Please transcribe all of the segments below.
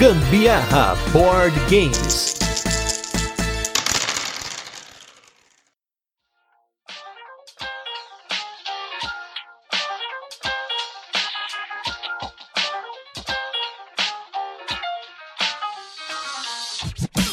Gambiarra Board Games.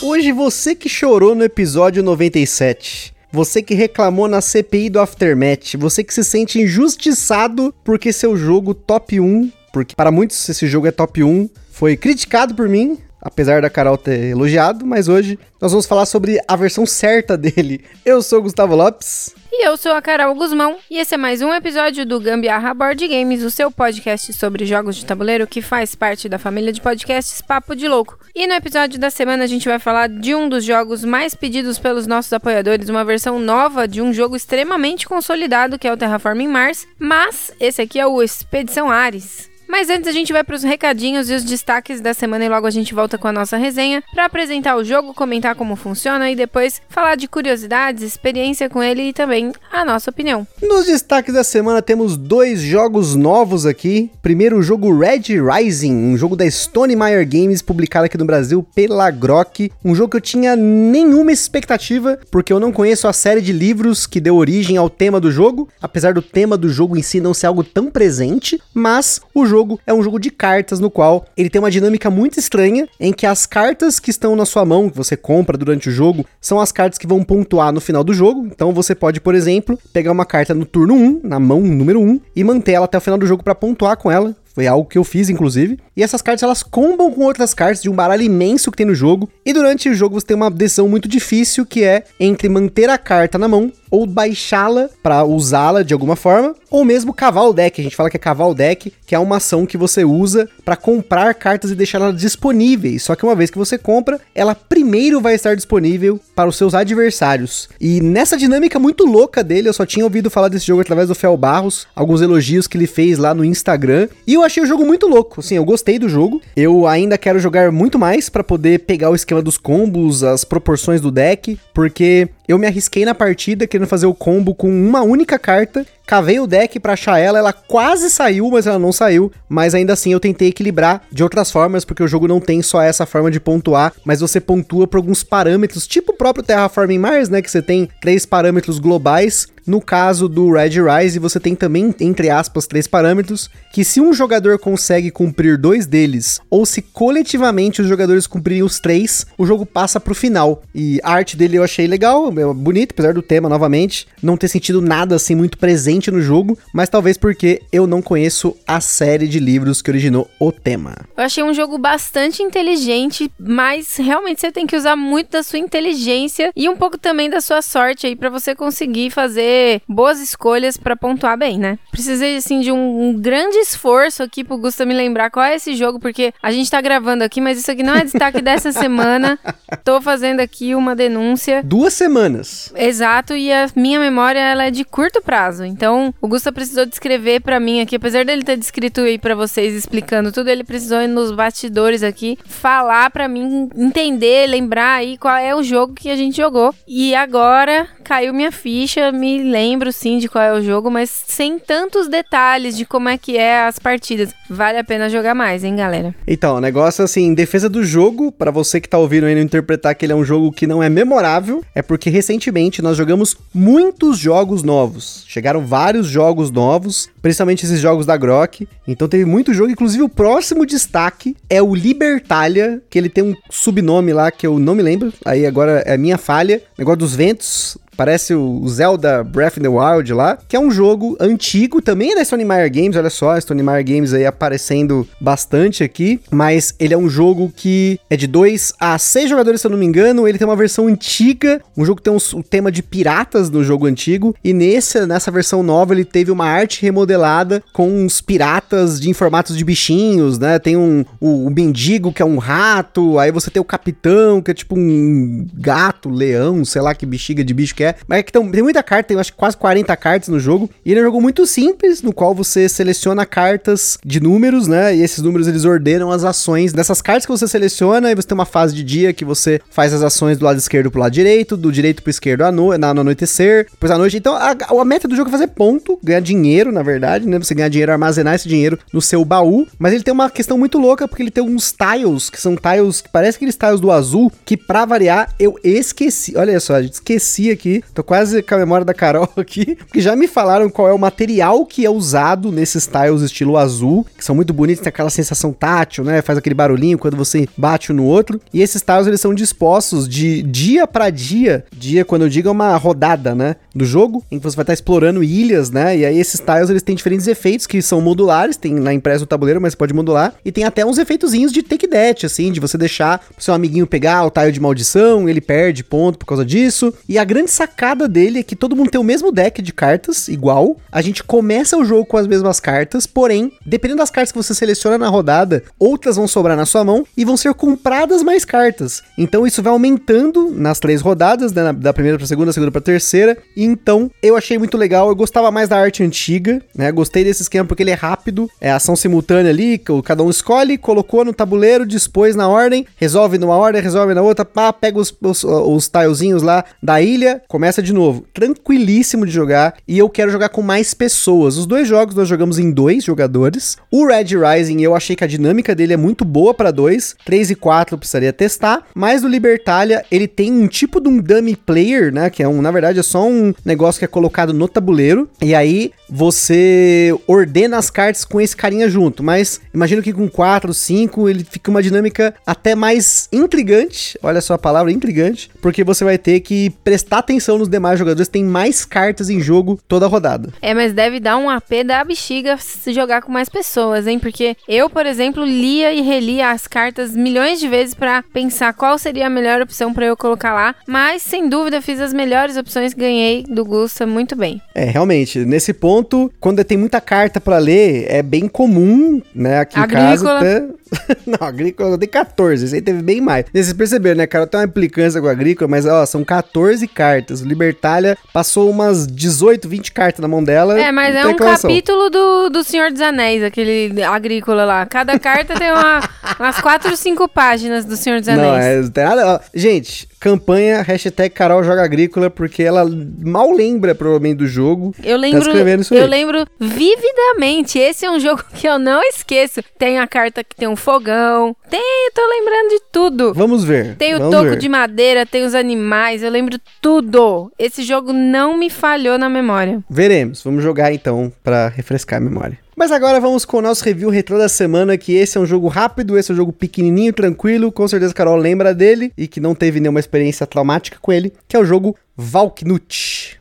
Hoje você que chorou no episódio 97, você que reclamou na CPI do Aftermath, você que se sente injustiçado porque seu jogo top 1, porque para muitos esse jogo é top 1, foi criticado por mim, apesar da Carol ter elogiado, mas hoje nós vamos falar sobre a versão certa dele. Eu sou o Gustavo Lopes. E eu sou a Carol Guzmão, e esse é mais um episódio do Gambiarra Board Games, o seu podcast sobre jogos de tabuleiro que faz parte da família de podcasts Papo de Louco. E no episódio da semana a gente vai falar de um dos jogos mais pedidos pelos nossos apoiadores, uma versão nova de um jogo extremamente consolidado que é o Terraforming Mars, mas esse aqui é o Expedição Ares. Mas antes a gente vai para os recadinhos e os destaques da semana e logo a gente volta com a nossa resenha para apresentar o jogo, comentar como funciona e depois falar de curiosidades, experiência com ele e também a nossa opinião. Nos destaques da semana temos dois jogos novos aqui. Primeiro o jogo Red Rising, um jogo da Stone Meyer Games publicado aqui no Brasil pela Grok, um jogo que eu tinha nenhuma expectativa porque eu não conheço a série de livros que deu origem ao tema do jogo, apesar do tema do jogo em si não ser algo tão presente, mas o jogo jogo é um jogo de cartas no qual ele tem uma dinâmica muito estranha em que as cartas que estão na sua mão, que você compra durante o jogo, são as cartas que vão pontuar no final do jogo. Então você pode, por exemplo, pegar uma carta no turno 1, na mão número 1, e manter ela até o final do jogo para pontuar com ela. Foi algo que eu fiz, inclusive. E essas cartas elas combam com outras cartas de um baralho imenso que tem no jogo. E durante o jogo você tem uma decisão muito difícil que é entre manter a carta na mão ou baixá-la para usá-la de alguma forma, ou mesmo cavar o deck. A gente fala que é cavar o deck, que é uma ação que você usa para comprar cartas e deixá-las disponíveis. Só que uma vez que você compra, ela primeiro vai estar disponível para os seus adversários. E nessa dinâmica muito louca dele, eu só tinha ouvido falar desse jogo através do Fel Barros, alguns elogios que ele fez lá no Instagram, e eu achei o jogo muito louco. Assim, eu gostei do jogo. Eu ainda quero jogar muito mais para poder pegar o esquema dos combos, as proporções do deck, porque eu me arrisquei na partida querendo fazer o combo com uma única carta Cavei o deck para achar ela, ela quase saiu, mas ela não saiu. Mas ainda assim eu tentei equilibrar de outras formas, porque o jogo não tem só essa forma de pontuar, mas você pontua por alguns parâmetros, tipo o próprio Terraforming Mars, né? Que você tem três parâmetros globais. No caso do Red Rise, você tem também, entre aspas, três parâmetros, que se um jogador consegue cumprir dois deles, ou se coletivamente os jogadores cumprirem os três, o jogo passa pro final. E a arte dele eu achei legal, é bonito, apesar do tema, novamente, não ter sentido nada assim muito presente no jogo, mas talvez porque eu não conheço a série de livros que originou o tema. Eu achei um jogo bastante inteligente, mas realmente você tem que usar muito da sua inteligência e um pouco também da sua sorte aí para você conseguir fazer boas escolhas para pontuar bem, né? Precisei assim de um, um, grande esforço aqui pro Gusta me lembrar qual é esse jogo, porque a gente tá gravando aqui, mas isso aqui não é destaque dessa semana. Tô fazendo aqui uma denúncia. Duas semanas. Exato, e a minha memória ela é de curto prazo. Então então, o Gusta precisou descrever para mim aqui, apesar dele ter descrito aí para vocês explicando tudo, ele precisou ir nos bastidores aqui falar para mim entender, lembrar aí qual é o jogo que a gente jogou. E agora caiu minha ficha, me lembro sim de qual é o jogo, mas sem tantos detalhes de como é que é as partidas. Vale a pena jogar mais, hein, galera? Então, o negócio assim, em defesa do jogo, para você que tá ouvindo não interpretar que ele é um jogo que não é memorável, é porque recentemente nós jogamos muitos jogos novos. Chegaram vários jogos novos, principalmente esses jogos da Grok. Então teve muito jogo, inclusive o próximo destaque é o Libertalia, que ele tem um subnome lá que eu não me lembro, aí agora é minha falha. Negócio dos ventos, Parece o Zelda Breath in the Wild lá, que é um jogo antigo, também é da Stone Meyer Games, olha só, a Stone Meyer Games aí aparecendo bastante aqui, mas ele é um jogo que é de 2 a 6 jogadores, se eu não me engano, ele tem uma versão antiga, um jogo que tem um, um tema de piratas no jogo antigo, e nesse, nessa versão nova ele teve uma arte remodelada com uns piratas de, em formatos de bichinhos, né, tem um, o, o mendigo que é um rato, aí você tem o capitão que é tipo um gato, leão, sei lá que bexiga de bicho que é, é. Mas é que tem, muita carta, tem acho que quase 40 cartas no jogo. E ele é um jogo muito simples, no qual você seleciona cartas de números, né? E esses números eles ordenam as ações dessas cartas que você seleciona. E você tem uma fase de dia que você faz as ações do lado esquerdo pro lado direito, do direito pro esquerdo à no, na, no anoitecer, depois à noite. Então a, a meta do jogo é fazer ponto, ganhar dinheiro, na verdade, né? Você ganhar dinheiro, armazenar esse dinheiro no seu baú. Mas ele tem uma questão muito louca, porque ele tem uns tiles, que são tiles que parece aqueles tiles do azul, que pra variar, eu esqueci. Olha só, esqueci aqui. Tô quase com a memória da Carol aqui, porque já me falaram qual é o material que é usado nesses tiles estilo azul, que são muito bonitos, tem aquela sensação tátil, né? Faz aquele barulhinho quando você bate um no outro. E esses tiles eles são dispostos de dia para dia. Dia, quando eu digo, é uma rodada, né? Do jogo, em que você vai estar explorando ilhas, né? E aí esses tiles eles têm diferentes efeitos que são modulares, tem na impressa do tabuleiro, mas pode modular. E tem até uns efeitozinhos de take that, assim, de você deixar o seu amiguinho pegar o tile de maldição, ele perde ponto por causa disso. E a grande sacada dele é que todo mundo tem o mesmo deck de cartas, igual. A gente começa o jogo com as mesmas cartas, porém, dependendo das cartas que você seleciona na rodada, outras vão sobrar na sua mão e vão ser compradas mais cartas. Então isso vai aumentando nas três rodadas, né, da primeira pra segunda, segunda pra terceira. E então eu achei muito legal, eu gostava mais da arte antiga, né? Gostei desse esquema porque ele é rápido, é ação simultânea ali, cada um escolhe, colocou no tabuleiro, dispôs na ordem, resolve numa ordem, resolve na outra, pá, pega os, os, os tilezinhos lá da ilha, começa de novo. Tranquilíssimo de jogar e eu quero jogar com mais pessoas. Os dois jogos nós jogamos em dois jogadores. O Red Rising eu achei que a dinâmica dele é muito boa para dois, 3 e 4 eu precisaria testar, mas o Libertalia ele tem um tipo de um dummy player, né, que é um, na verdade é só um negócio que é colocado no tabuleiro e aí você ordena as cartas com esse carinha junto, mas imagino que com 4, 5 ele fica uma dinâmica até mais intrigante, olha só a palavra intrigante, porque você vai ter que prestar atenção nos demais jogadores, tem mais cartas em jogo toda a rodada. É, mas deve dar um AP da bexiga se jogar com mais pessoas, hein? Porque eu, por exemplo, lia e relia as cartas milhões de vezes para pensar qual seria a melhor opção para eu colocar lá, mas sem dúvida fiz as melhores opções, ganhei do Gusta muito bem. É, realmente, nesse ponto, quando tem muita carta para ler, é bem comum, né, aqui Agrícola. em casa. Não, agrícola dei 14, esse aí teve bem mais. Vocês perceberam, né, cara? Tem uma implicância com a agrícola, mas ó, são 14 cartas. O Libertalia passou umas 18, 20 cartas na mão dela. É, mas é um capítulo do, do Senhor dos Anéis, aquele agrícola lá. Cada carta tem uma, umas 4 ou 5 páginas do Senhor dos Anéis. Não, é, tem nada. Ó, gente, campanha hashtag Carol Joga Agrícola, porque ela mal lembra, provavelmente, do jogo. Eu tá lembro, tá eu lembro vividamente. Esse é um jogo que eu não esqueço. Tem a carta que tem um fogão. Tem, eu tô lembrando de tudo. Vamos ver. Tem o toco ver. de madeira, tem os animais, eu lembro tudo. Esse jogo não me falhou na memória. Veremos. Vamos jogar então para refrescar a memória. Mas agora vamos com o nosso review retrô da semana, que esse é um jogo rápido, esse é um jogo pequenininho, tranquilo, com certeza a Carol lembra dele e que não teve nenhuma experiência traumática com ele, que é o jogo Valknut.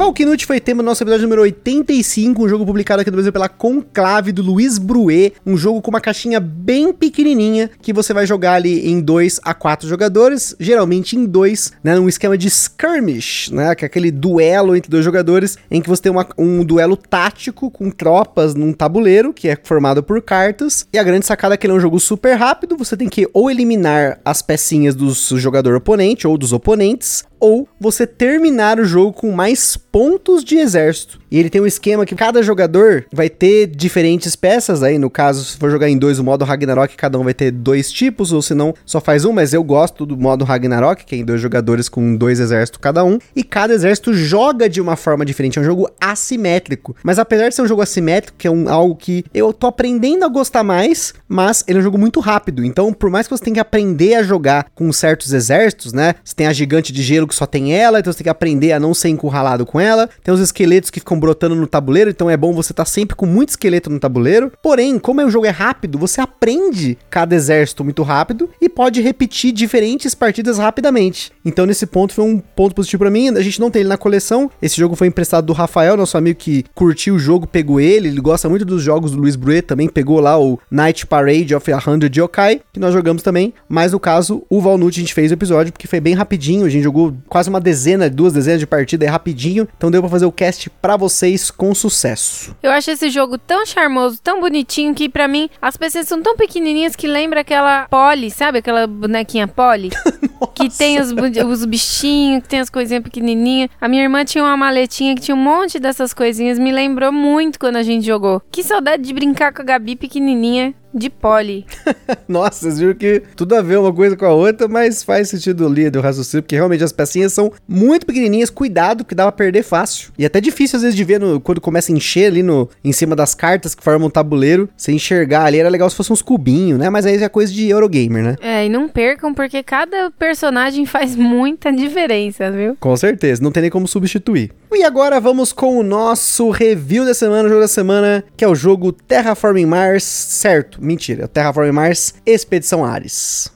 Valknut foi tema do nosso episódio número 85, um jogo publicado aqui no Brasil pela Conclave do Luiz Bruet, um jogo com uma caixinha bem pequenininha que você vai jogar ali em 2 a 4 jogadores, geralmente em 2, né, num esquema de skirmish, né, que é aquele duelo entre dois jogadores em que você tem uma, um duelo tático com tropas num tabuleiro que é formado por cartas. E a grande sacada é que ele é um jogo super rápido, você tem que ou eliminar as pecinhas do jogador oponente ou dos oponentes, ou você terminar o jogo com mais pontos de exército. E ele tem um esquema que cada jogador vai ter diferentes peças. Aí, no caso, se for jogar em dois, o modo Ragnarok, cada um vai ter dois tipos, ou se não, só faz um. Mas eu gosto do modo Ragnarok, que é em dois jogadores com dois exércitos cada um. E cada exército joga de uma forma diferente. É um jogo assimétrico. Mas apesar de ser um jogo assimétrico, que é um, algo que eu tô aprendendo a gostar mais, mas ele é um jogo muito rápido. Então, por mais que você tenha que aprender a jogar com certos exércitos, né? Você tem a gigante de gelo que só tem ela, então você tem que aprender a não ser encurralado com ela. Tem os esqueletos que ficam brotando no tabuleiro, então é bom você estar tá sempre com muito esqueleto no tabuleiro. Porém, como o jogo é rápido, você aprende cada exército muito rápido e pode repetir diferentes partidas rapidamente. Então, nesse ponto foi um ponto positivo para mim. A gente não tem ele na coleção. Esse jogo foi emprestado do Rafael, nosso amigo que curtiu o jogo, pegou ele. Ele gosta muito dos jogos do Luiz Bruet, também pegou lá o Night Parade of a Hundred Yokai, que nós jogamos também. Mas no caso, o Valnut a gente fez o episódio porque foi bem rapidinho. A gente jogou quase uma dezena, duas dezenas de partida aí rapidinho, então deu pra fazer o cast pra vocês com sucesso. Eu acho esse jogo tão charmoso, tão bonitinho, que pra mim as pessoas são tão pequenininhas que lembra aquela Polly, sabe? Aquela bonequinha Polly? que tem os, os bichinhos, que tem as coisinhas pequenininhas. A minha irmã tinha uma maletinha que tinha um monte dessas coisinhas, me lembrou muito quando a gente jogou. Que saudade de brincar com a Gabi pequenininha de Polly. Nossa, vocês viram que tudo a ver uma coisa com a outra, mas faz sentido ali do raciocínio, porque realmente as pecinhas são muito pequenininhas, cuidado que dá pra perder fácil. E até difícil às vezes de ver no- quando começa a encher ali no, em cima das cartas que formam o tabuleiro, você enxergar ali, era legal se fosse uns cubinhos, né? Mas aí é coisa de Eurogamer, né? É, e não percam, porque cada personagem faz muita diferença, viu? Com certeza, não tem nem como substituir. E agora vamos com o nosso review da semana, o jogo da semana, que é o jogo Terraforming Mars, certo? Mentira, é o Terraforming Mars Expedição Ares.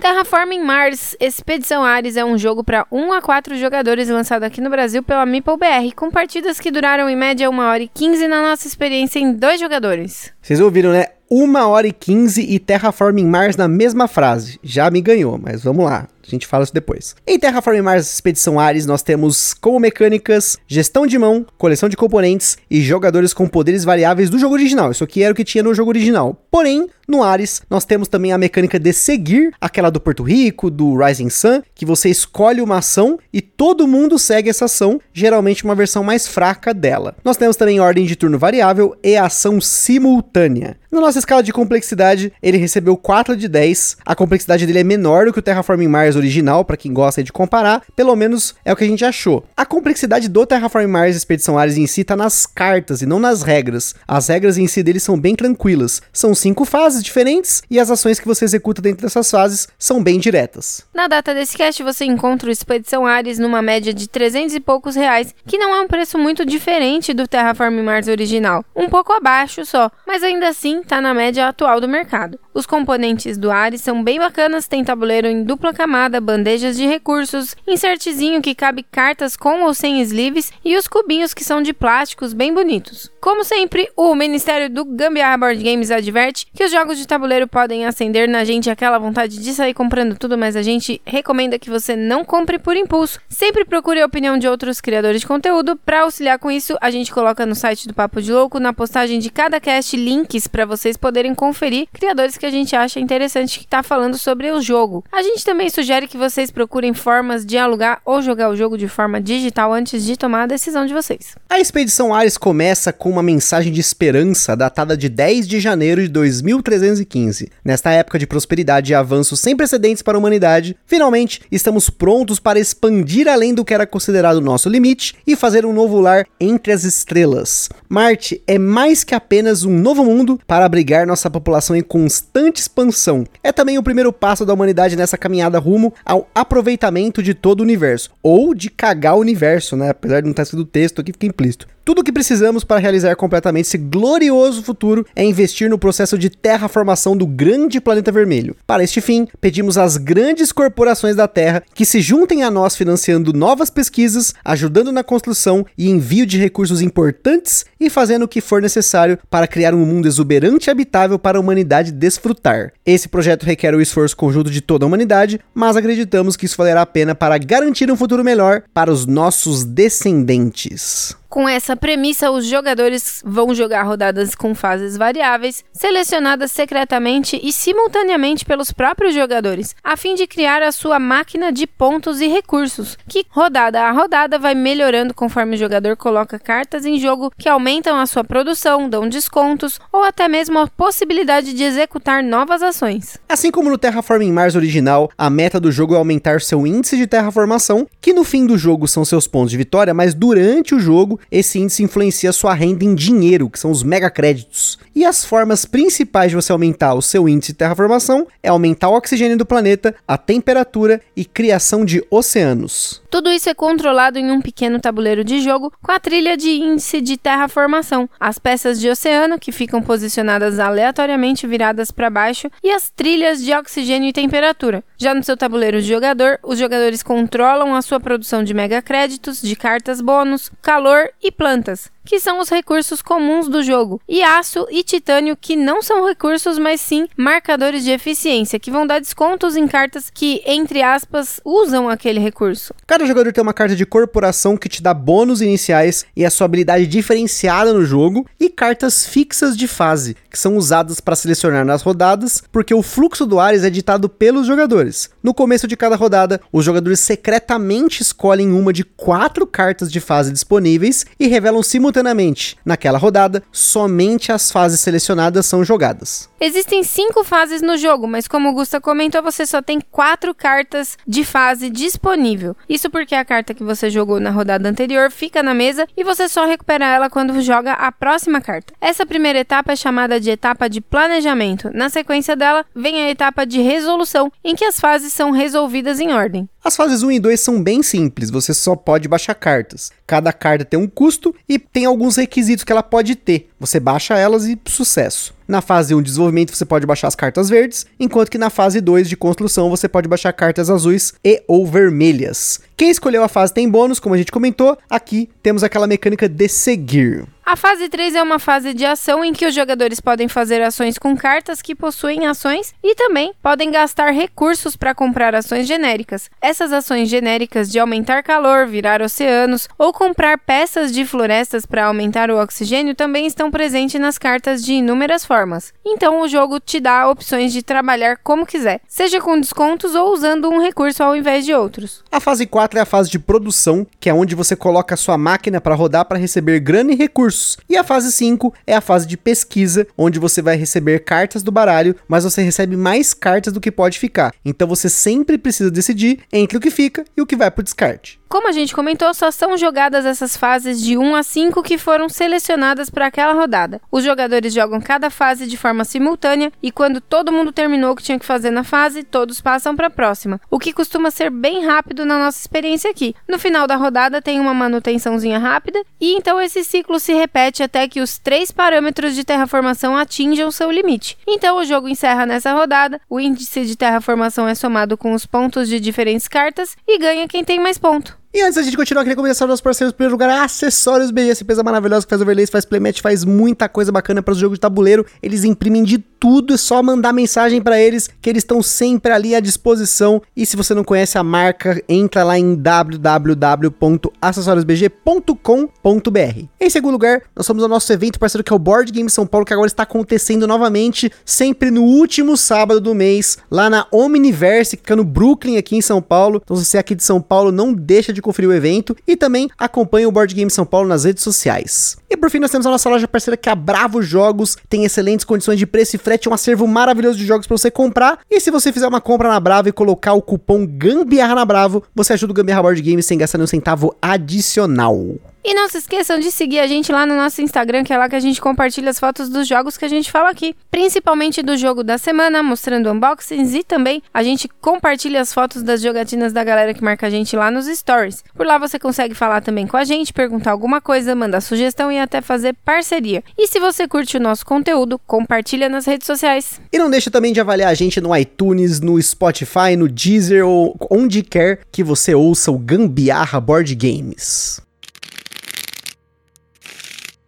Terraforming Mars Expedição Ares é um jogo para 1 a 4 jogadores lançado aqui no Brasil pela Meeple BR, com partidas que duraram em média 1 hora e 15 na nossa experiência em dois jogadores. Vocês ouviram, né? 1 hora e 15 e Terraforming Mars na mesma frase. Já me ganhou, mas vamos lá. A gente fala isso depois. Em Terraforming Mars Expedição Ares, nós temos como mecânicas gestão de mão, coleção de componentes e jogadores com poderes variáveis do jogo original. Isso aqui era o que tinha no jogo original. Porém, no Ares, nós temos também a mecânica de seguir, aquela do Porto Rico, do Rising Sun, que você escolhe uma ação e todo mundo segue essa ação, geralmente uma versão mais fraca dela. Nós temos também ordem de turno variável e ação simultânea. Na nossa escala de complexidade, ele recebeu 4 de 10. A complexidade dele é menor do que o Terraforming Mars original, para quem gosta de comparar, pelo menos é o que a gente achou. A complexidade do Terraforming Mars Expedição Ares em si tá nas cartas e não nas regras. As regras em si dele são bem tranquilas. São cinco fases diferentes e as ações que você executa dentro dessas fases são bem diretas. Na data desse cast, você encontra o Expedição Ares numa média de 300 e poucos reais, que não é um preço muito diferente do Terraforming Mars original. Um pouco abaixo só, mas ainda assim tá na média atual do mercado. Os componentes do Ares são bem bacanas, tem tabuleiro em dupla camada, bandejas de recursos, insertzinho que cabe cartas com ou sem sleeves e os cubinhos que são de plásticos bem bonitos. Como sempre, o Ministério do Gambiarra Board Games adverte que os jogos de tabuleiro podem acender na gente aquela vontade de sair comprando tudo, mas a gente recomenda que você não compre por impulso. Sempre procure a opinião de outros criadores de conteúdo. Para auxiliar com isso, a gente coloca no site do Papo de Louco, na postagem de cada cast, links para vocês poderem conferir criadores que a gente acha interessante que tá falando sobre o jogo. A gente também sugere que vocês procurem formas de alugar ou jogar o jogo de forma digital antes de tomar a decisão de vocês. A expedição Ares começa com uma mensagem de esperança datada de 10 de janeiro de 2315. Nesta época de prosperidade e avanço sem precedentes para a humanidade, finalmente estamos prontos para expandir além do que era considerado nosso limite e fazer um novo lar entre as estrelas. Marte é mais que apenas um novo mundo para abrigar nossa população em constante expansão. É também o primeiro passo da humanidade nessa caminhada rumo ao aproveitamento de todo o universo, ou de cagar o universo, né? Apesar de não estar escrito o texto aqui, fica implícito. Tudo o que precisamos para realizar completamente esse glorioso futuro é investir no processo de terraformação do grande planeta vermelho. Para este fim, pedimos às grandes corporações da Terra que se juntem a nós financiando novas pesquisas, ajudando na construção e envio de recursos importantes e fazendo o que for necessário para criar um mundo exuberante e habitável para a humanidade desfrutar. Esse projeto requer o esforço conjunto de toda a humanidade, mas acreditamos que isso valerá a pena para garantir um futuro melhor para os nossos descendentes. Com essa premissa, os jogadores vão jogar rodadas com fases variáveis, selecionadas secretamente e simultaneamente pelos próprios jogadores, a fim de criar a sua máquina de pontos e recursos, que rodada a rodada vai melhorando conforme o jogador coloca cartas em jogo que aumentam a sua produção, dão descontos ou até mesmo a possibilidade de executar novas ações. Assim como no Terraforming Mars original, a meta do jogo é aumentar seu índice de terraformação, que no fim do jogo são seus pontos de vitória, mas durante o jogo esse índice influencia sua renda em dinheiro, que são os megacréditos. E as formas principais de você aumentar o seu índice de terraformação é aumentar o oxigênio do planeta, a temperatura e criação de oceanos. Tudo isso é controlado em um pequeno tabuleiro de jogo com a trilha de índice de terraformação, as peças de oceano que ficam posicionadas aleatoriamente viradas para baixo e as trilhas de oxigênio e temperatura. Já no seu tabuleiro de jogador, os jogadores controlam a sua produção de megacréditos, de cartas bônus, calor e plantas que são os recursos comuns do jogo, e aço e titânio, que não são recursos, mas sim marcadores de eficiência, que vão dar descontos em cartas que, entre aspas, usam aquele recurso. Cada jogador tem uma carta de corporação que te dá bônus iniciais e a sua habilidade diferenciada no jogo, e cartas fixas de fase, que são usadas para selecionar nas rodadas, porque o fluxo do Ares é ditado pelos jogadores. No começo de cada rodada, os jogadores secretamente escolhem uma de quatro cartas de fase disponíveis e revelam simultaneamente simultaneamente. Naquela rodada, somente as fases selecionadas são jogadas. Existem cinco fases no jogo, mas como o Gusta comentou, você só tem quatro cartas de fase disponível. Isso porque a carta que você jogou na rodada anterior fica na mesa e você só recupera ela quando joga a próxima carta. Essa primeira etapa é chamada de etapa de planejamento. Na sequência dela, vem a etapa de resolução, em que as fases são resolvidas em ordem. As fases 1 e 2 são bem simples, você só pode baixar cartas. Cada carta tem um custo e tem alguns requisitos que ela pode ter. Você baixa elas e sucesso. Na fase 1 de desenvolvimento você pode baixar as cartas verdes, enquanto que na fase 2 de construção você pode baixar cartas azuis e ou vermelhas. Quem escolheu a fase tem bônus, como a gente comentou. Aqui temos aquela mecânica de seguir. A fase 3 é uma fase de ação em que os jogadores podem fazer ações com cartas que possuem ações e também podem gastar recursos para comprar ações genéricas. Essas ações genéricas de aumentar calor, virar oceanos ou comprar peças de florestas para aumentar o oxigênio também estão presentes nas cartas de inúmeras formas. Então o jogo te dá opções de trabalhar como quiser, seja com descontos ou usando um recurso ao invés de outros. A fase 4 é a fase de produção, que é onde você coloca a sua máquina para rodar para receber grana e recursos recursos. E a fase 5 é a fase de pesquisa, onde você vai receber cartas do baralho, mas você recebe mais cartas do que pode ficar. Então você sempre precisa decidir entre o que fica e o que vai para o descarte. Como a gente comentou, só são jogadas essas fases de 1 a 5 que foram selecionadas para aquela rodada. Os jogadores jogam cada fase de forma simultânea e quando todo mundo terminou o que tinha que fazer na fase, todos passam para a próxima, o que costuma ser bem rápido na nossa experiência aqui. No final da rodada tem uma manutençãozinha rápida e então esse ciclo se repete até que os três parâmetros de terraformação atinjam seu limite. Então o jogo encerra nessa rodada, o índice de terraformação é somado com os pontos de diferentes cartas e ganha quem tem mais ponto. E antes da gente continuar, queria começar nossos parceiros em primeiro lugar, Acessórios BG, essa empresa maravilhosa que faz overlays, faz playmat, faz muita coisa bacana para os jogos de tabuleiro. Eles imprimem de tudo, é só mandar mensagem para eles que eles estão sempre ali à disposição. E se você não conhece a marca, entra lá em www.acessoriosbg.com.br. Em segundo lugar, nós somos o nosso evento parceiro que é o Board Game São Paulo, que agora está acontecendo novamente, sempre no último sábado do mês, lá na Omniverse, que fica no Brooklyn, aqui em São Paulo. Então, se você é aqui de São Paulo, não deixa de conferir o evento e também acompanhe o Board Game São Paulo nas redes sociais. E por fim, nós temos a nossa loja parceira que é a Bravo Jogos, tem excelentes condições de preço e frete, um acervo maravilhoso de jogos para você comprar. E se você fizer uma compra na Bravo e colocar o cupom Gambiarra na Bravo, você ajuda o Gambiarra Board Games sem gastar nenhum centavo adicional. E não se esqueçam de seguir a gente lá no nosso Instagram, que é lá que a gente compartilha as fotos dos jogos que a gente fala aqui. Principalmente do jogo da semana, mostrando unboxings e também a gente compartilha as fotos das jogatinas da galera que marca a gente lá nos stories. Por lá você consegue falar também com a gente, perguntar alguma coisa, mandar sugestão e até fazer parceria. E se você curte o nosso conteúdo, compartilha nas redes sociais. E não deixa também de avaliar a gente no iTunes, no Spotify, no Deezer ou onde quer que você ouça o Gambiarra Board Games.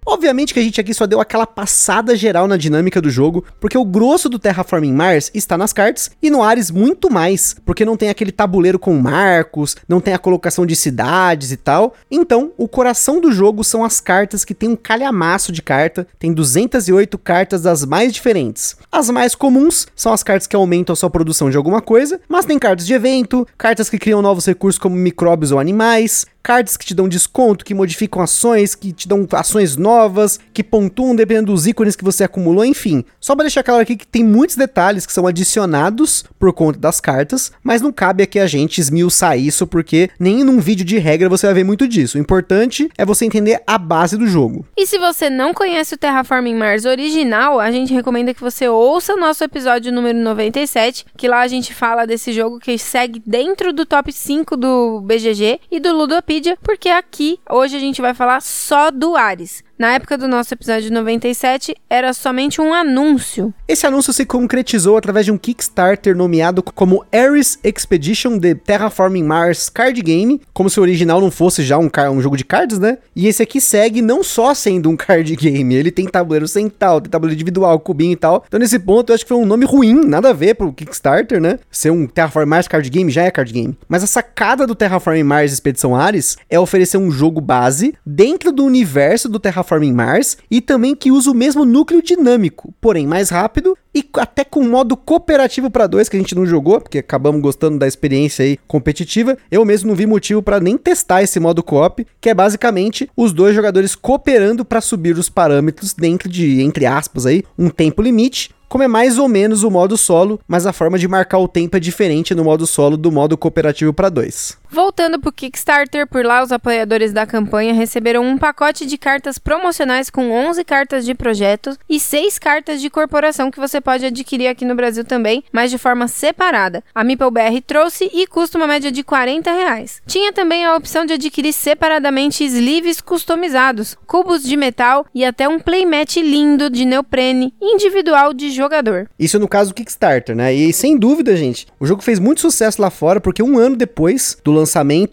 Obviamente que a gente aqui só deu aquela passada geral na dinâmica do jogo, porque o grosso do Terraforming Mars está nas cartas e no Ares muito mais, porque não tem aquele tabuleiro com marcos, não tem a colocação de cidades e tal. Então, o coração do jogo são as cartas que tem um calhamaço de carta, tem 208 cartas das mais diferentes. As mais comuns são as cartas que aumentam a sua produção de alguma coisa, mas tem cartas de evento, cartas que criam novos recursos como micróbios ou animais, cartas que te dão desconto, que modificam ações, que te dão ações novas novas, que pontuam dependendo dos ícones que você acumulou, enfim. Só pra deixar claro aqui que tem muitos detalhes que são adicionados por conta das cartas, mas não cabe aqui a gente esmiuçar isso, porque nem num vídeo de regra você vai ver muito disso. O importante é você entender a base do jogo. E se você não conhece o Terraforming Mars original, a gente recomenda que você ouça o nosso episódio número 97, que lá a gente fala desse jogo que segue dentro do top 5 do BGG e do Ludopedia, porque aqui hoje a gente vai falar só do Ares. Na época do nosso episódio 97, era somente um anúncio. Esse anúncio se concretizou através de um Kickstarter nomeado como Ares Expedition The Terraforming Mars Card Game, como se o original não fosse já um, um, jogo de cards, né? E esse aqui segue não só sendo um card game, ele tem tabuleiro central, tem tabuleiro individual, cubinho e tal. Então nesse ponto eu acho que foi um nome ruim, nada a ver pro Kickstarter, né? Ser um Terraforming Mars Card Game já é card game. Mas a sacada do Terraforming Mars Expedição Ares é oferecer um jogo base dentro do universo do Terraforming Terraforming Mars e também que usa o mesmo núcleo dinâmico, porém mais rápido e até com modo cooperativo para dois que a gente não jogou, porque acabamos gostando da experiência aí competitiva. Eu mesmo não vi motivo para nem testar esse modo co-op, que é basicamente os dois jogadores cooperando para subir os parâmetros dentro de entre aspas aí um tempo limite como é mais ou menos o modo solo, mas a forma de marcar o tempo é diferente no modo solo do modo cooperativo para dois. Voltando pro Kickstarter, por lá os apoiadores da campanha receberam um pacote de cartas promocionais com 11 cartas de projetos e 6 cartas de corporação que você pode adquirir aqui no Brasil também, mas de forma separada. A MeepleBR trouxe e custa uma média de 40 reais. Tinha também a opção de adquirir separadamente sleeves customizados, cubos de metal e até um playmat lindo de neoprene individual de jogador. Isso no caso do Kickstarter, né? E sem dúvida, gente, o jogo fez muito sucesso lá fora porque um ano depois do lançamento,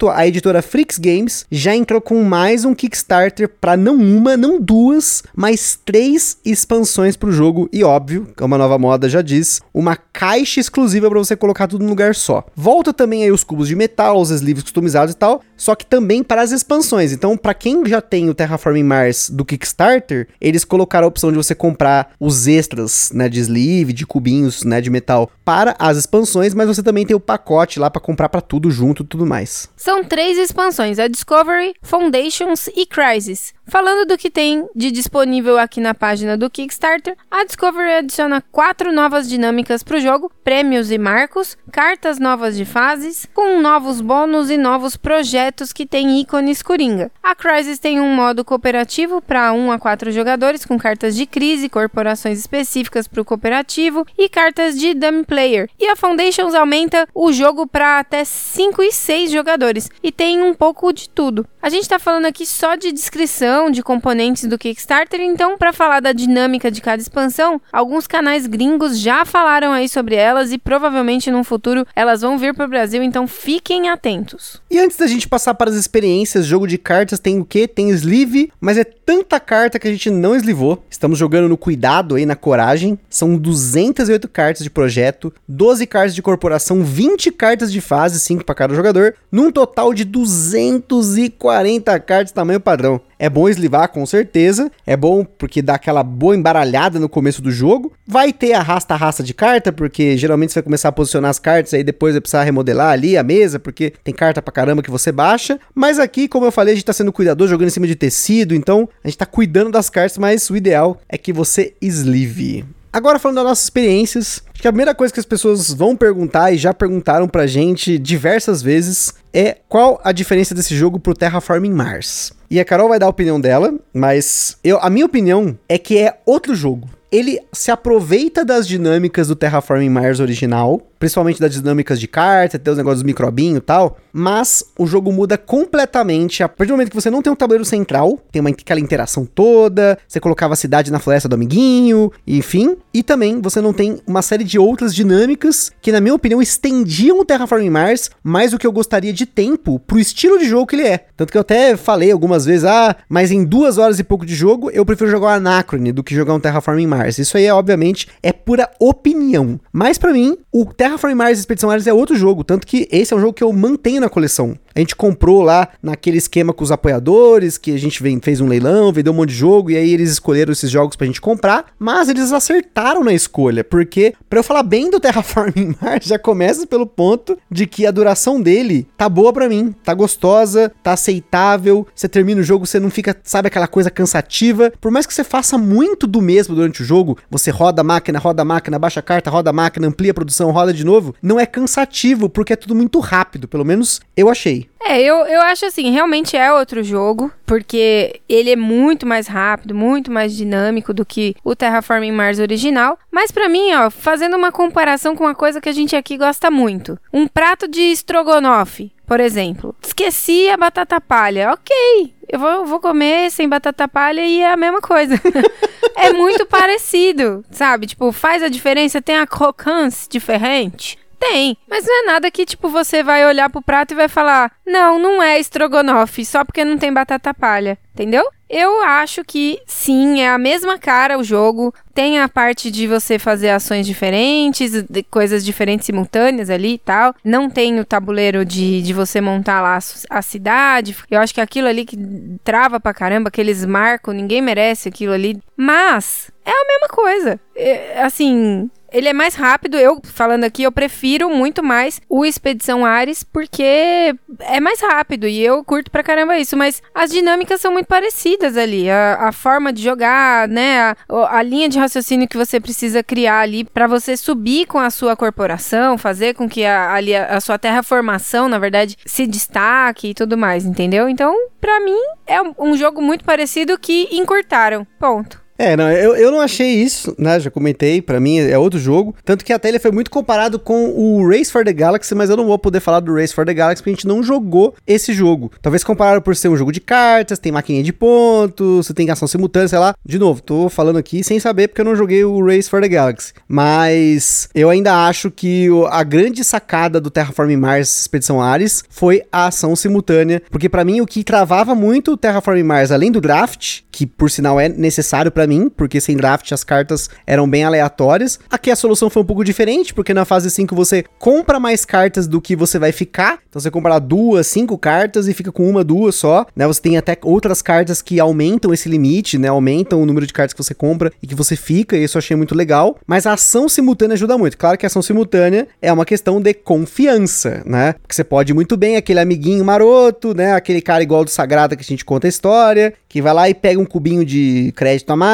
a editora Freaks Games já entrou com mais um Kickstarter para não uma, não duas, mas três expansões para o jogo e óbvio, como a nova moda já diz, uma caixa exclusiva para você colocar tudo num lugar só. Volta também aí os cubos de metal, os sleeves customizados e tal, só que também para as expansões. Então, para quem já tem o Terraforming Mars do Kickstarter, eles colocaram a opção de você comprar os extras, né, de sleeve, de cubinhos, né, de metal para as expansões, mas você também tem o pacote lá para comprar para tudo junto, tudo mais. São três expansões: a Discovery, Foundations e Crisis. Falando do que tem de disponível aqui na página do Kickstarter, a Discovery adiciona quatro novas dinâmicas para o jogo, prêmios e marcos, cartas novas de fases, com novos bônus e novos projetos que têm ícones coringa. A Crisis tem um modo cooperativo para 1 a 4 jogadores, com cartas de crise, corporações específicas para o cooperativo e cartas de dummy player. E a Foundations aumenta o jogo para até 5 e 6 jogadores, e tem um pouco de tudo. A gente está falando aqui só de descrição de componentes do Kickstarter, então para falar da dinâmica de cada expansão, alguns canais gringos já falaram aí sobre elas e provavelmente no futuro elas vão vir para o Brasil, então fiquem atentos. E antes da gente passar para as experiências, jogo de cartas tem o que? Tem sleeve, mas é tanta carta que a gente não eslivou. Estamos jogando no cuidado aí, na coragem. São 208 cartas de projeto, 12 cartas de corporação, 20 cartas de fase, 5 para cada jogador, num total de 240 cartas tamanho padrão. É bom eslivar, com certeza. É bom porque dá aquela boa embaralhada no começo do jogo. Vai ter arrasta-arrasta de carta, porque geralmente você vai começar a posicionar as cartas, aí depois vai precisar remodelar ali a mesa, porque tem carta pra caramba que você baixa. Mas aqui, como eu falei, a gente tá sendo cuidador, jogando em cima de tecido, então a gente tá cuidando das cartas, mas o ideal é que você eslive. Agora falando das nossas experiências, que a primeira coisa que as pessoas vão perguntar e já perguntaram pra gente diversas vezes é qual a diferença desse jogo pro Terraforming Mars. E a Carol vai dar a opinião dela, mas eu, a minha opinião é que é outro jogo. Ele se aproveita das dinâmicas do Terraforming Mars original, principalmente das dinâmicas de carta, até os negócios dos microbinho e tal, mas o jogo muda completamente a partir do momento que você não tem um tabuleiro central, tem uma, aquela interação toda, você colocava a cidade na floresta do amiguinho, enfim, e também você não tem uma série de outras dinâmicas que, na minha opinião, estendiam o Terraforming Mars mais do que eu gostaria de tempo pro estilo de jogo que ele é. Tanto que eu até falei algumas vezes, ah, mas em duas horas e pouco de jogo, eu prefiro jogar o Anacrone do que jogar um Terraforming Mars. Isso aí, é, obviamente, é pura opinião. Mas para mim, o Terraforming Mars Expedição Ares é outro jogo, tanto que esse é um jogo que eu mantenho na coleção. A gente comprou lá naquele esquema com os apoiadores, que a gente fez um leilão, vendeu um monte de jogo, e aí eles escolheram esses jogos pra gente comprar, mas eles acertaram na escolha, porque para eu falar bem do Terraforming Mars, já começa pelo ponto de que a duração dele tá boa para mim, tá gostosa, tá aceitável, você termina o jogo, você não fica, sabe, aquela coisa cansativa, por mais que você faça muito do mesmo durante o jogo, você roda a máquina, roda a máquina, baixa a carta, roda a máquina, amplia a produção, roda de novo, não é cansativo, porque é tudo muito rápido, pelo menos eu achei. É, eu, eu acho assim, realmente é outro jogo, porque ele é muito mais rápido, muito mais dinâmico do que o Terraforming Mars original. Mas para mim, ó, fazendo uma comparação com uma coisa que a gente aqui gosta muito, um prato de estrogonofe, por exemplo. Esqueci a batata palha, ok. Eu vou, vou comer sem batata palha e é a mesma coisa. é muito parecido, sabe? Tipo, faz a diferença, tem a crocância diferente. Tem, mas não é nada que, tipo, você vai olhar pro prato e vai falar: não, não é estrogonofe, só porque não tem batata palha, entendeu? Eu acho que sim, é a mesma cara o jogo. Tem a parte de você fazer ações diferentes, coisas diferentes simultâneas ali e tal. Não tem o tabuleiro de, de você montar lá a, a cidade. Eu acho que aquilo ali que trava pra caramba, aqueles marcos, ninguém merece aquilo ali. Mas é a mesma coisa. É, assim, ele é mais rápido. Eu, falando aqui, eu prefiro muito mais o Expedição Ares, porque é mais rápido e eu curto pra caramba isso. Mas as dinâmicas são muito parecidas ali. A, a forma de jogar, né? A, a, linha de raciocínio que você precisa criar ali para você subir com a sua corporação, fazer com que a, ali a, a sua terraformação, na verdade, se destaque e tudo mais, entendeu? Então, para mim, é um jogo muito parecido que encurtaram. Ponto. É, não, eu, eu não achei isso, né? Já comentei, para mim é outro jogo. Tanto que até ele foi muito comparado com o Race for the Galaxy, mas eu não vou poder falar do Race for the Galaxy porque a gente não jogou esse jogo. Talvez comparado por ser um jogo de cartas, tem maquininha de pontos, você tem ação simultânea, sei lá. De novo, tô falando aqui sem saber porque eu não joguei o Race for the Galaxy. Mas eu ainda acho que a grande sacada do Terraforming Mars Expedição Ares foi a ação simultânea, porque para mim o que travava muito o Terraforming Mars, além do draft, que por sinal é necessário para mim, porque sem draft as cartas eram bem aleatórias. Aqui a solução foi um pouco diferente, porque na fase 5 você compra mais cartas do que você vai ficar. Então você compra duas, cinco cartas e fica com uma, duas só, né? Você tem até outras cartas que aumentam esse limite, né? Aumentam o número de cartas que você compra e que você fica, e isso eu achei muito legal. Mas a ação simultânea ajuda muito. Claro que a ação simultânea é uma questão de confiança, né? Porque você pode muito bem aquele amiguinho maroto, né? Aquele cara igual do Sagrada que a gente conta a história, que vai lá e pega um cubinho de crédito a mais,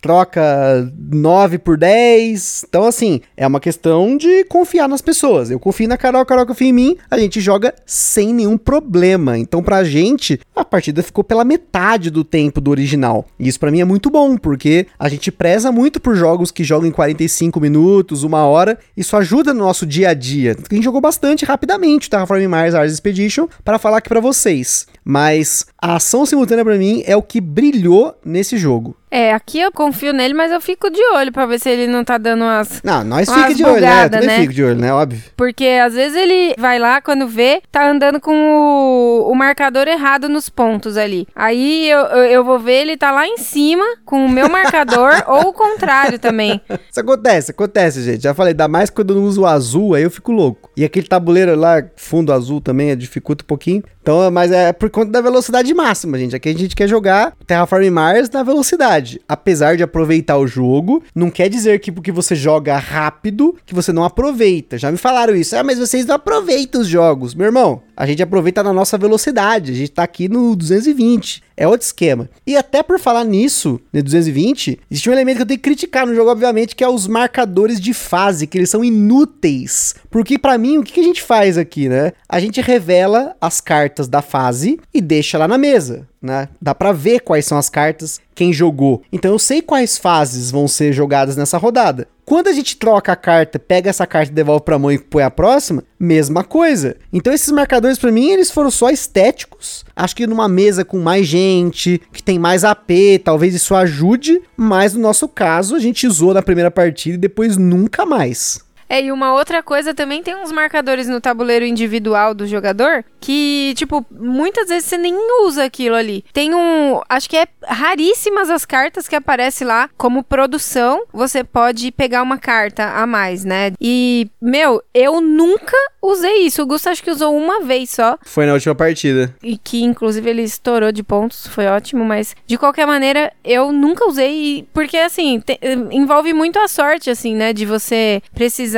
troca 9 por 10. Então, assim, é uma questão de confiar nas pessoas. Eu confio na Carol, Carol confia em mim, a gente joga sem nenhum problema. Então, pra gente, a partida ficou pela metade do tempo do original. E isso para mim é muito bom, porque a gente preza muito por jogos que jogam em 45 minutos, uma hora. Isso ajuda no nosso dia a dia. A gente jogou bastante rapidamente o Terraforming Mars Ars Expedition para falar aqui para vocês. Mas a ação simultânea para mim é o que brilhou nesse jogo. É, aqui eu confio nele, mas eu fico de olho pra ver se ele não tá dando umas. Não, nós fica de olho, né? Eu também né? fico de olho, né? Óbvio. Porque às vezes ele vai lá, quando vê, tá andando com o, o marcador errado nos pontos ali. Aí eu, eu, eu, vou ver, ele tá lá em cima com o meu marcador, ou o contrário também. Isso acontece, acontece, gente. Já falei, dá mais quando eu não uso o azul, aí eu fico louco. E aquele tabuleiro lá, fundo azul também, dificulta um pouquinho. Então, mas é por conta da velocidade máxima, gente. Aqui a gente quer jogar Terraform Mars na velocidade. Apesar de aproveitar o jogo, não quer dizer que porque você joga rápido, que você não aproveita. Já me falaram isso. Ah, mas vocês não aproveitam os jogos. Meu irmão, a gente aproveita na nossa velocidade. A gente tá aqui no 220. É outro esquema. E até por falar nisso, no 220, existe um elemento que eu tenho que criticar no jogo, obviamente, que é os marcadores de fase, que eles são inúteis. Porque para mim, o que a gente faz aqui, né? A gente revela as cartas da fase e deixa lá na mesa né? Dá para ver quais são as cartas, quem jogou. Então eu sei quais fases vão ser jogadas nessa rodada. Quando a gente troca a carta, pega essa carta devolve pra mão e põe a próxima, mesma coisa. Então esses marcadores para mim, eles foram só estéticos. Acho que numa mesa com mais gente, que tem mais AP, talvez isso ajude, mas no nosso caso a gente usou na primeira partida e depois nunca mais. É, e uma outra coisa também tem uns marcadores no tabuleiro individual do jogador que, tipo, muitas vezes você nem usa aquilo ali. Tem um. Acho que é raríssimas as cartas que aparece lá como produção. Você pode pegar uma carta a mais, né? E, meu, eu nunca usei isso. O Gusto acho que usou uma vez só. Foi na última partida. E que, inclusive, ele estourou de pontos. Foi ótimo, mas de qualquer maneira, eu nunca usei. Porque, assim, te, envolve muito a sorte, assim, né? De você precisar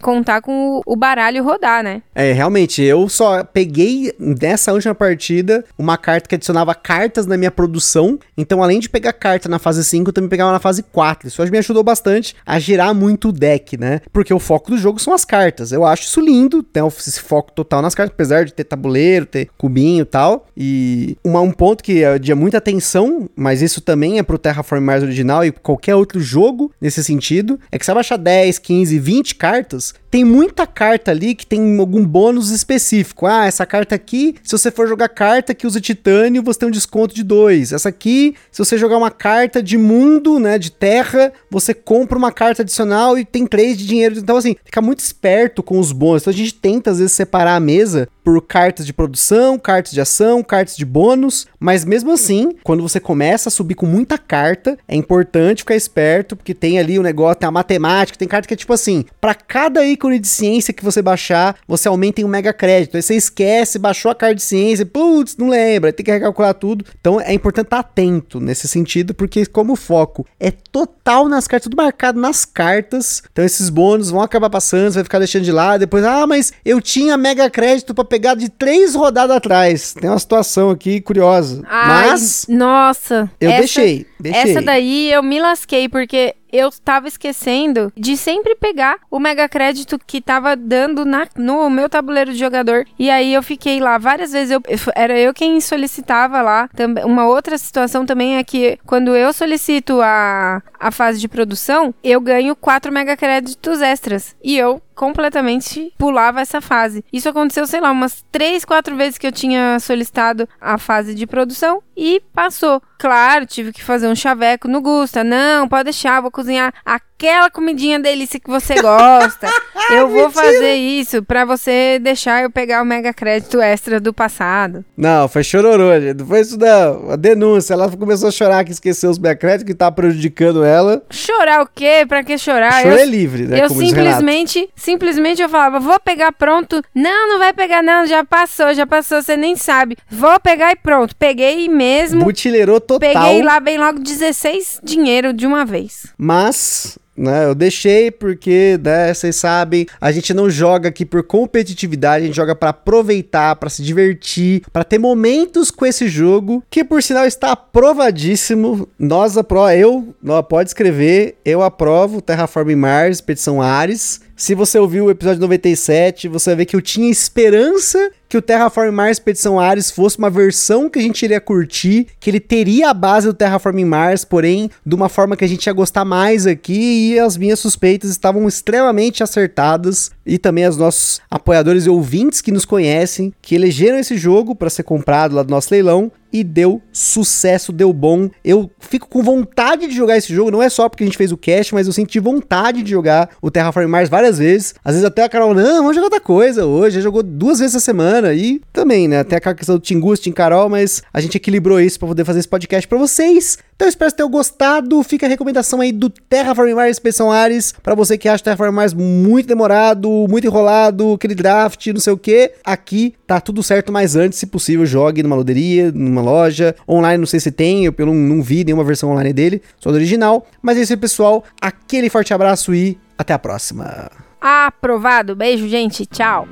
contar com o, baralho rodar, né? É, realmente, eu só peguei nessa última partida uma carta que adicionava cartas na minha produção. Então, além de pegar carta na fase 5, eu também pegava na fase 4. Isso me ajudou bastante a girar muito o deck, né? Porque o foco do jogo são as cartas. Eu acho isso lindo, tem esse foco total nas cartas, apesar de ter tabuleiro, ter cubinho e tal. E uma, um ponto que é de muita atenção, mas isso também é pro Terraform Mars original e qualquer outro jogo nesse sentido, é que você baixar 10, 15, 20 cartas, tem muita carta ali que tem algum bônus específico. Ah, essa carta aqui, se você for jogar carta que usa titânio, você tem um desconto de 2. Essa aqui, se você jogar uma carta de mundo, né, de terra, você compra uma carta adicional e tem 3 de dinheiro. Então, assim, fica muito esperto com os bônus. Então, a gente tenta, às vezes, separar a mesa por cartas de produção, cartas de ação, cartas de bônus, mas mesmo assim, quando você começa a subir com muita carta, é importante ficar esperto, porque tem ali o negócio, tem a matemática, tem carta que é tipo assim, para cada ícone de ciência que você baixar, você aumenta em um mega crédito. Aí você esquece, baixou a carta de ciência, putz, não lembra, tem que recalcular tudo. Então é importante estar atento nesse sentido, porque como o foco é total nas cartas, tudo marcado nas cartas, então esses bônus vão acabar passando, você vai ficar deixando de lado, depois, ah, mas eu tinha mega crédito para pegar de três rodadas atrás. Tem uma situação aqui curiosa. Ai, mas. Nossa. Eu essa, deixei, deixei. Essa daí eu me lasquei, porque eu tava esquecendo de sempre pegar o mega crédito que tava dando na, no meu tabuleiro de jogador. E aí eu fiquei lá várias vezes. Eu, era eu quem solicitava lá. Uma outra situação também é que quando eu solicito a, a fase de produção, eu ganho 4 mega créditos extras. E eu completamente pulava essa fase. Isso aconteceu, sei lá, umas 3, 4 vezes que eu tinha solicitado a fase de produção e passou. Claro, tive que fazer um chaveco no Gusta. Não, pode deixar, vou cozinhar aquela comidinha delícia que você gosta. eu vou fazer isso para você deixar eu pegar o mega crédito extra do passado. Não, foi chororô, gente. Foi isso não. A denúncia. Ela começou a chorar que esqueceu os mega créditos que tá prejudicando ela. Chorar o quê? Pra que chorar? Choro eu, é livre, né? Eu simplesmente, simplesmente eu falava, vou pegar pronto. Não, não vai pegar não, já passou, já passou, você nem sabe. Vou pegar e pronto. Peguei mesmo. Mutileirou total. Peguei lá bem logo 16 dinheiro de uma vez. Mas né? Eu deixei porque, né, vocês sabem, a gente não joga aqui por competitividade, a gente joga para aproveitar, para se divertir, para ter momentos com esse jogo, que por sinal está aprovadíssimo. Nós apro eu, pode escrever, eu aprovo Terraforming Mars, Expedição Ares. Se você ouviu o episódio 97, você vai ver que eu tinha esperança que o Terraform Mars Expedição Ares fosse uma versão que a gente iria curtir, que ele teria a base do Terraform Mars, porém, de uma forma que a gente ia gostar mais aqui, e as minhas suspeitas estavam extremamente acertadas, e também os nossos apoiadores e ouvintes que nos conhecem, que elegeram esse jogo para ser comprado lá do nosso leilão, e deu sucesso, deu bom. Eu fico com vontade de jogar esse jogo, não é só porque a gente fez o cast, mas eu senti vontade de jogar o Terraform Mars várias vezes. Às vezes até a Carol, não, vamos jogar outra coisa hoje. Já jogou duas vezes essa semana e também, né? Até a questão do Tingus, Tim Carol, mas a gente equilibrou isso para poder fazer esse podcast para vocês. Então eu espero que tenham gostado. Fica a recomendação aí do Terraform Mars Expedição Ares para você que acha Terraform Mars muito demorado, muito enrolado, aquele draft, não sei o que. Aqui tá tudo certo, mas antes, se possível, jogue numa loderia, numa loja. Online não sei se tem, eu não, não vi nenhuma versão online dele, só do original. Mas é isso aí, pessoal. Aquele forte abraço e até a próxima. Aprovado. Beijo, gente. Tchau.